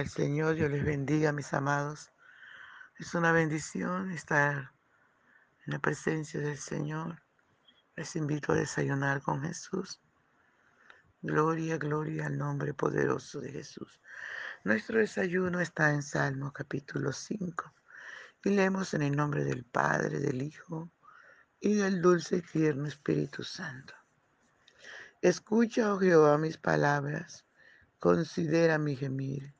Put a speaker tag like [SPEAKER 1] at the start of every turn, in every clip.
[SPEAKER 1] al Señor, Dios les bendiga, mis amados. Es una bendición estar en la presencia del Señor. Les invito a desayunar con Jesús. Gloria, gloria al nombre poderoso de Jesús. Nuestro desayuno está en Salmo capítulo 5 y leemos en el nombre del Padre, del Hijo y del dulce y tierno Espíritu Santo. Escucha, oh Jehová, mis palabras, considera mi gemir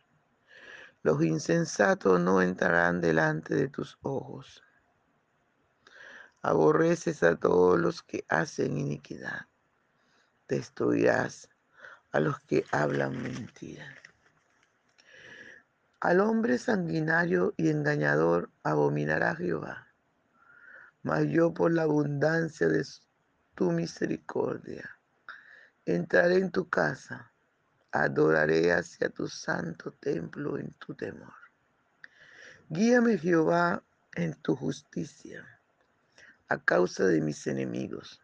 [SPEAKER 1] Los insensatos no entrarán delante de tus ojos. Aborreces a todos los que hacen iniquidad. Destruirás a los que hablan mentira. Al hombre sanguinario y engañador abominará Jehová. Mas yo por la abundancia de tu misericordia entraré en tu casa adoraré hacia tu santo templo en tu temor. Guíame Jehová en tu justicia a causa de mis enemigos.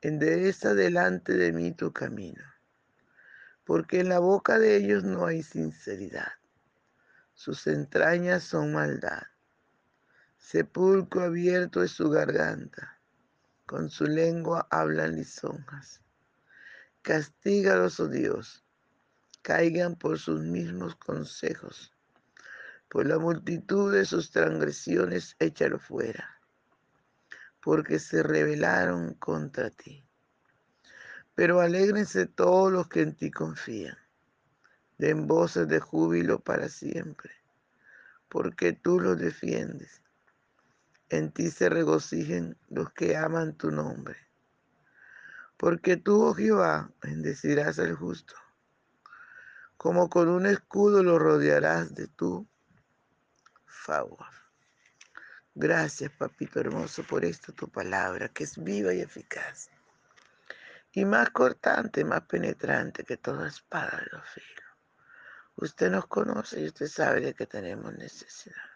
[SPEAKER 1] Endereza delante de mí tu camino, porque en la boca de ellos no hay sinceridad. Sus entrañas son maldad. Sepulcro abierto es su garganta. Con su lengua hablan lisonjas. Castígalos, oh Dios, caigan por sus mismos consejos. Por la multitud de sus transgresiones, échalo fuera, porque se rebelaron contra ti. Pero alégrense todos los que en ti confían, den voces de júbilo para siempre, porque tú los defiendes. En ti se regocijen los que aman tu nombre porque tú, oh Jehová, bendecirás al justo, como con un escudo lo rodearás de tu favor. Gracias, papito hermoso, por esta tu palabra, que es viva y eficaz, y más cortante, más penetrante que toda espada de los filos. Usted nos conoce y usted sabe de que tenemos necesidad.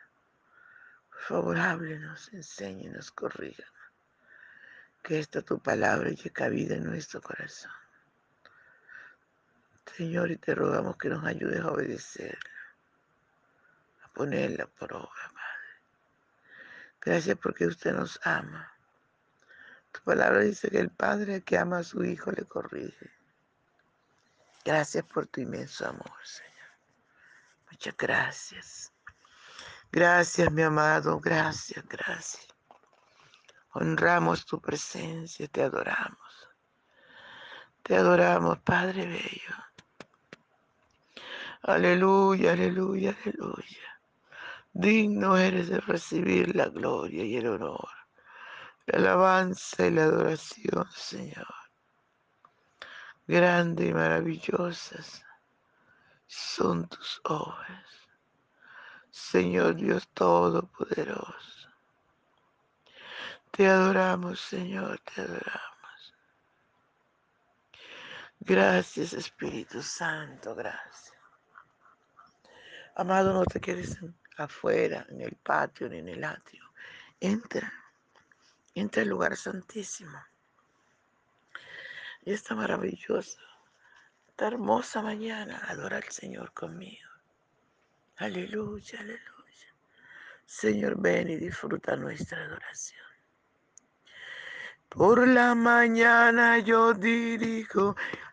[SPEAKER 1] Por favor, háblenos, enséñenos, corríganos que esta tu palabra llegue cabida en nuestro corazón. Señor, y te rogamos que nos ayudes a obedecerla, a ponerla por obra, Padre. Gracias porque usted nos ama. Tu palabra dice que el Padre que ama a su Hijo le corrige. Gracias por tu inmenso amor, Señor. Muchas gracias. Gracias, mi amado. Gracias, gracias. Honramos tu presencia, te adoramos. Te adoramos, Padre Bello. Aleluya, aleluya, aleluya. Digno eres de recibir la gloria y el honor, la alabanza y la adoración, Señor. Grandes y maravillosas son tus obras, Señor Dios Todopoderoso. Te adoramos, Señor, te adoramos. Gracias, Espíritu Santo, gracias. Amado, no te quedes afuera, en el patio ni en el atrio. Entra, entra al lugar santísimo. Y esta maravillosa, esta hermosa mañana, adora al Señor conmigo. Aleluya, aleluya. Señor, ven y disfruta nuestra adoración. Por la mañana yo dirijo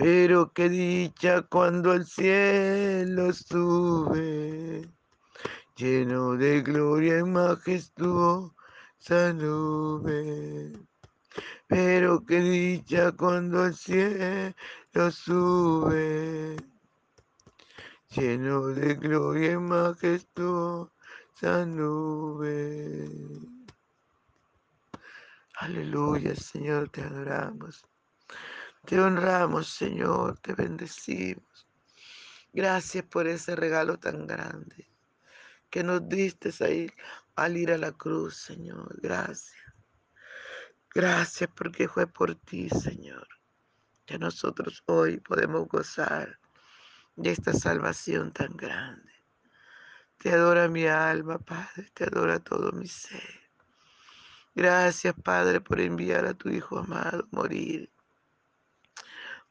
[SPEAKER 1] Pero qué dicha cuando al cielo sube, lleno de gloria y majestuosa nube. Pero qué dicha cuando al cielo sube, lleno de gloria y majestuosa nube. Aleluya, Señor, te adoramos. Te honramos, Señor, te bendecimos. Gracias por ese regalo tan grande que nos diste ahí al ir a la cruz, Señor. Gracias. Gracias porque fue por ti, Señor, que nosotros hoy podemos gozar de esta salvación tan grande. Te adora mi alma, Padre, te adora todo mi ser. Gracias, Padre, por enviar a tu Hijo amado morir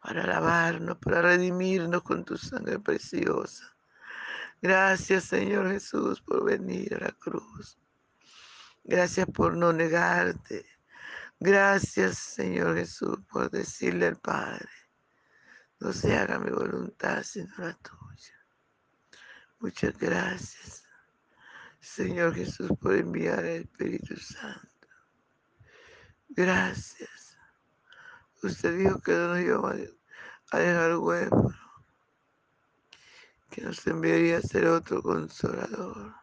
[SPEAKER 1] para lavarnos, para redimirnos con tu sangre preciosa. Gracias Señor Jesús por venir a la cruz. Gracias por no negarte. Gracias Señor Jesús por decirle al Padre, no se haga mi voluntad sino la tuya. Muchas gracias Señor Jesús por enviar al Espíritu Santo. Gracias Usted dijo que no nos iba a dejar huérfanos, que nos enviaría a ser otro consolador.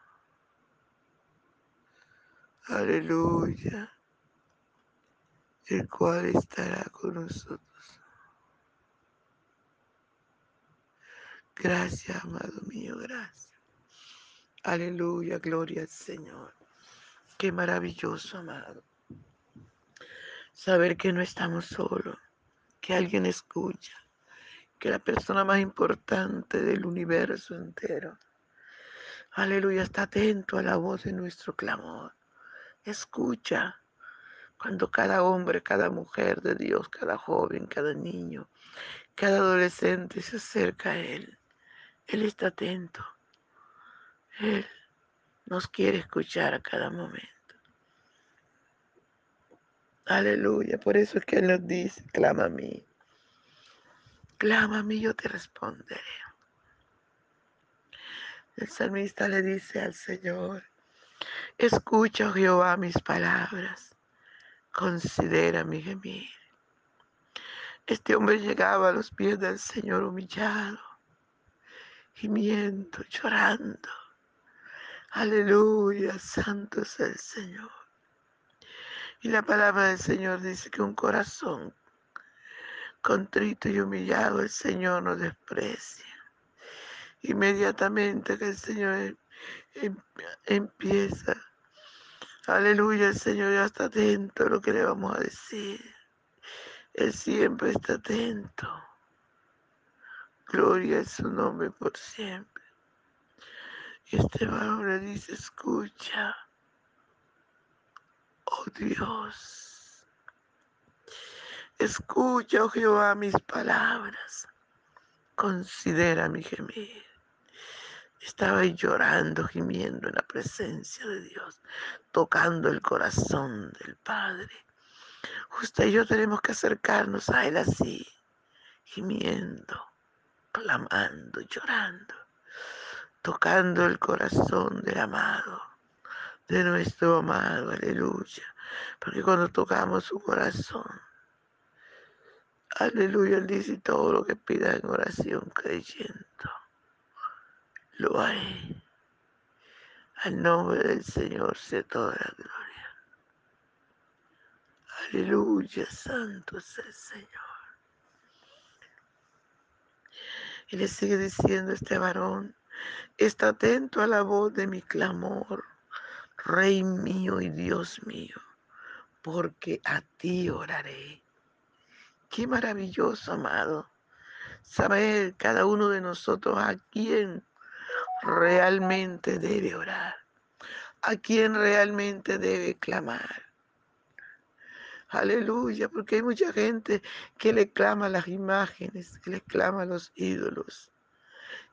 [SPEAKER 1] Aleluya. El cual estará con nosotros. Gracias, amado mío, gracias. Aleluya, gloria al Señor. Qué maravilloso, amado saber que no estamos solos, que alguien escucha, que la persona más importante del universo entero, aleluya, está atento a la voz de nuestro clamor. Escucha cuando cada hombre, cada mujer de Dios, cada joven, cada niño, cada adolescente se acerca a Él. Él está atento. Él nos quiere escuchar a cada momento. Aleluya. Por eso es que Él nos dice, clama a mí. Clama a mí, yo te responderé. El salmista le dice al Señor, escucha, oh Jehová, mis palabras, considera mi gemir. Este hombre llegaba a los pies del Señor humillado, gimiendo, llorando. Aleluya, santo es el Señor. Y la palabra del Señor dice que un corazón contrito y humillado el Señor no desprecia. Inmediatamente que el Señor em, em, empieza, aleluya, el Señor ya está atento a lo que le vamos a decir. Él siempre está atento. Gloria es su nombre por siempre. Y este varón le dice, escucha, oh Dios, escucha, oh Jehová, mis palabras, considera mi gemir. Estaba llorando, gimiendo en la presencia de Dios, tocando el corazón del Padre. Usted y yo tenemos que acercarnos a Él así, gimiendo, clamando, llorando tocando el corazón del amado, de nuestro amado, aleluya. Porque cuando tocamos su corazón, aleluya, Él dice todo lo que pida en oración creyendo, lo haré. Al nombre del Señor sea toda la gloria. Aleluya, santo es el Señor. Y le sigue diciendo este varón, Está atento a la voz de mi clamor, Rey mío y Dios mío, porque a ti oraré. Qué maravilloso, amado, saber cada uno de nosotros a quién realmente debe orar, a quién realmente debe clamar. Aleluya, porque hay mucha gente que le clama las imágenes, que le clama a los ídolos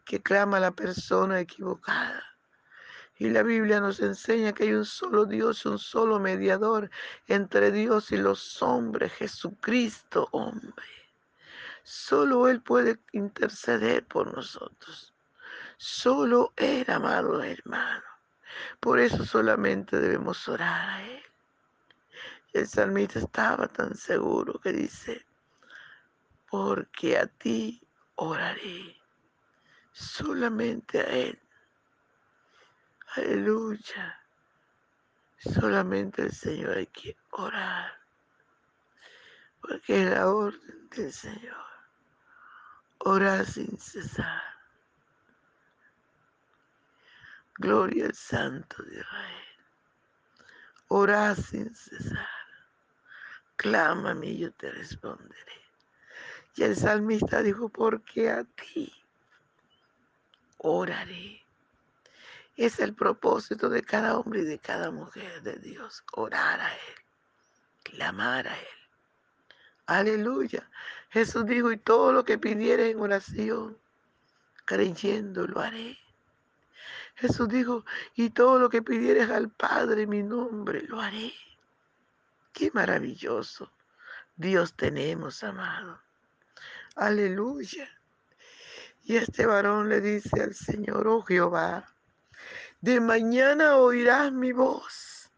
[SPEAKER 1] que clama la persona equivocada. Y la Biblia nos enseña que hay un solo Dios, un solo mediador entre Dios y los hombres, Jesucristo hombre. Solo Él puede interceder por nosotros. Solo Él, amado hermano. Por eso solamente debemos orar a Él. el salmista estaba tan seguro que dice, porque a ti oraré solamente a Él. Aleluya. Solamente el Señor hay que orar. Porque es la orden del Señor. Orar sin cesar. Gloria al Santo de Israel. Orar sin cesar. Clámame y yo te responderé. Y el salmista dijo, porque a ti oraré. Es el propósito de cada hombre y de cada mujer de Dios, orar a Él, clamar a Él. Aleluya. Jesús dijo, y todo lo que pidiere en oración, creyendo, lo haré. Jesús dijo, y todo lo que pidieres al Padre en mi nombre, lo haré. Qué maravilloso Dios tenemos, amado. Aleluya. Y este varón le dice al Señor, oh Jehová, de mañana oirás mi voz.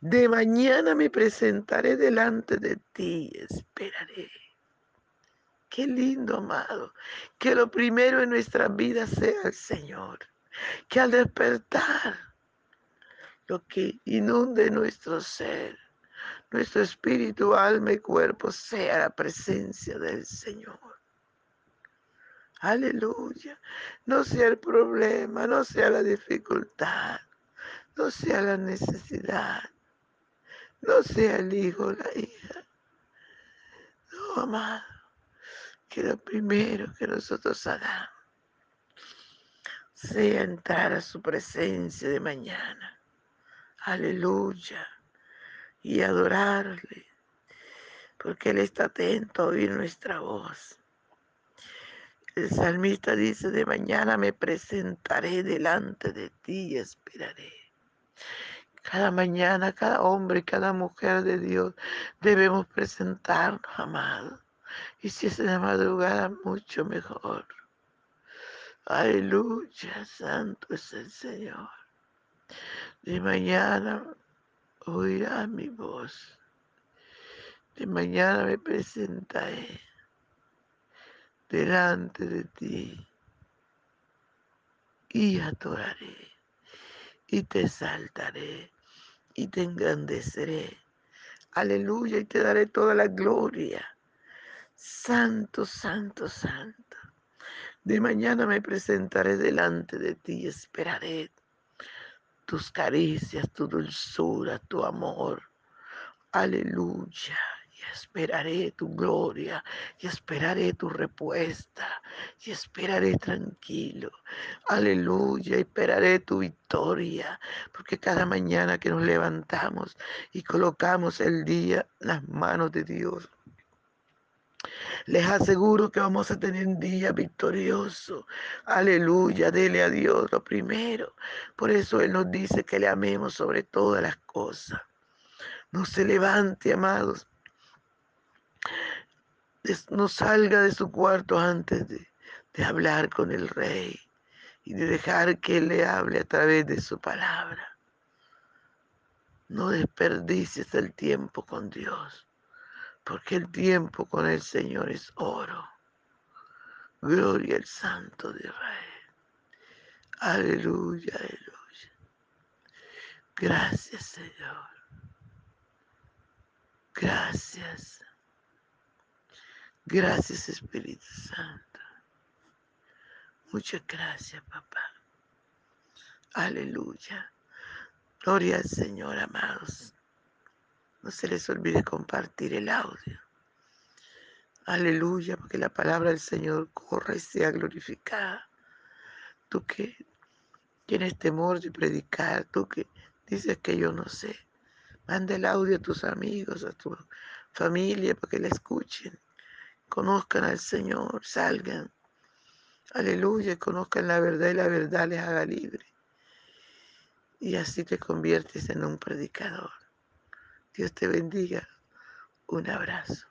[SPEAKER 1] De mañana me presentaré delante de ti y esperaré. Qué lindo, amado, que lo primero en nuestra vida sea el Señor. Que al despertar, lo que inunde nuestro ser, nuestro espíritu, alma y cuerpo, sea la presencia del Señor. Aleluya. No sea el problema, no sea la dificultad, no sea la necesidad, no sea el hijo o la hija. No, amado, que lo primero que nosotros hagamos sea entrar a su presencia de mañana. Aleluya. Y adorarle, porque Él está atento a oír nuestra voz. El salmista dice, de mañana me presentaré delante de ti y esperaré. Cada mañana, cada hombre, cada mujer de Dios debemos presentarnos, amado. Y si es en la madrugada, mucho mejor. Aleluya, santo es el Señor. De mañana oirá mi voz. De mañana me presentaré delante de ti y adoraré y te saltaré y te engrandeceré. Aleluya, y te daré toda la gloria. Santo, santo, santo. De mañana me presentaré delante de ti y esperaré tus caricias, tu dulzura, tu amor. Aleluya. Esperaré tu gloria, y esperaré tu respuesta, y esperaré tranquilo. Aleluya, esperaré tu victoria, porque cada mañana que nos levantamos y colocamos el día en las manos de Dios, les aseguro que vamos a tener un día victorioso. Aleluya, dele a Dios lo primero. Por eso Él nos dice que le amemos sobre todas las cosas. No se levante, amados. No salga de su cuarto antes de, hablar con el rey y de dejar que Él le hable a través de su palabra. No desperdicies el tiempo con Dios, porque el tiempo con el Señor es oro. Gloria al Santo de Israel. Aleluya, aleluya. Gracias, Señor. Gracias. Gracias, Espíritu Santo. Muchas gracias, papá. Aleluya. Gloria al Señor, amados. No se les olvide compartir el audio. Aleluya, porque la palabra del Señor corra y sea glorificada. Tú que tienes temor de predicar, tú que dices que yo no sé. Manda el audio a tus amigos, a tu familia, para que la escuchen. Conozcan al Señor, salgan. Aleluya, conozcan la verdad y la verdad les haga libre. Y así te conviertes en un predicador. Dios te bendiga. Un abrazo.